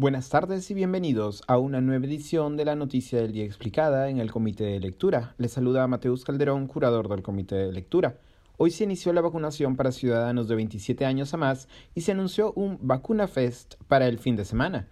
Buenas tardes y bienvenidos a una nueva edición de la Noticia del Día Explicada en el Comité de Lectura. Les saluda Mateus Calderón, curador del Comité de Lectura. Hoy se inició la vacunación para ciudadanos de 27 años a más y se anunció un Vacuna Fest para el fin de semana.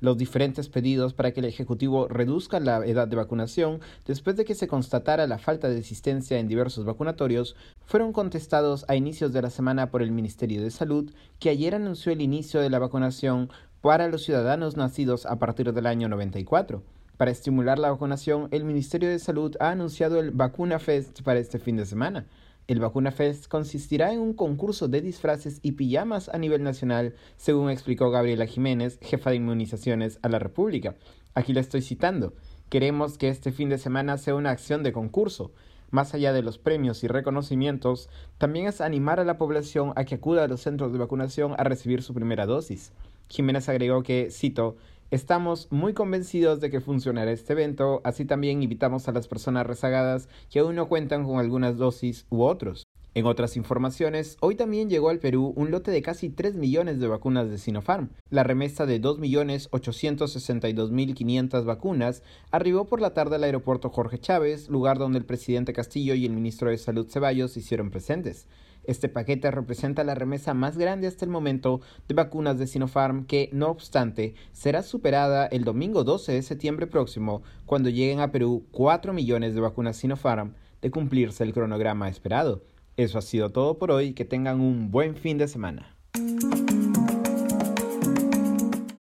Los diferentes pedidos para que el Ejecutivo reduzca la edad de vacunación después de que se constatara la falta de asistencia en diversos vacunatorios fueron contestados a inicios de la semana por el Ministerio de Salud, que ayer anunció el inicio de la vacunación para los ciudadanos nacidos a partir del año 94. Para estimular la vacunación, el Ministerio de Salud ha anunciado el Vacuna Fest para este fin de semana. El Vacuna Fest consistirá en un concurso de disfraces y pijamas a nivel nacional, según explicó Gabriela Jiménez, jefa de inmunizaciones a la República. Aquí la estoy citando. Queremos que este fin de semana sea una acción de concurso. Más allá de los premios y reconocimientos, también es animar a la población a que acuda a los centros de vacunación a recibir su primera dosis. Jiménez agregó que, cito, Estamos muy convencidos de que funcionará este evento, así también invitamos a las personas rezagadas que aún no cuentan con algunas dosis u otros. En otras informaciones, hoy también llegó al Perú un lote de casi 3 millones de vacunas de Sinopharm. La remesa de 2.862.500 vacunas arribó por la tarde al aeropuerto Jorge Chávez, lugar donde el presidente Castillo y el ministro de Salud Ceballos hicieron presentes. Este paquete representa la remesa más grande hasta el momento de vacunas de Sinopharm que, no obstante, será superada el domingo 12 de septiembre próximo cuando lleguen a Perú 4 millones de vacunas Sinopharm de cumplirse el cronograma esperado. Eso ha sido todo por hoy, que tengan un buen fin de semana.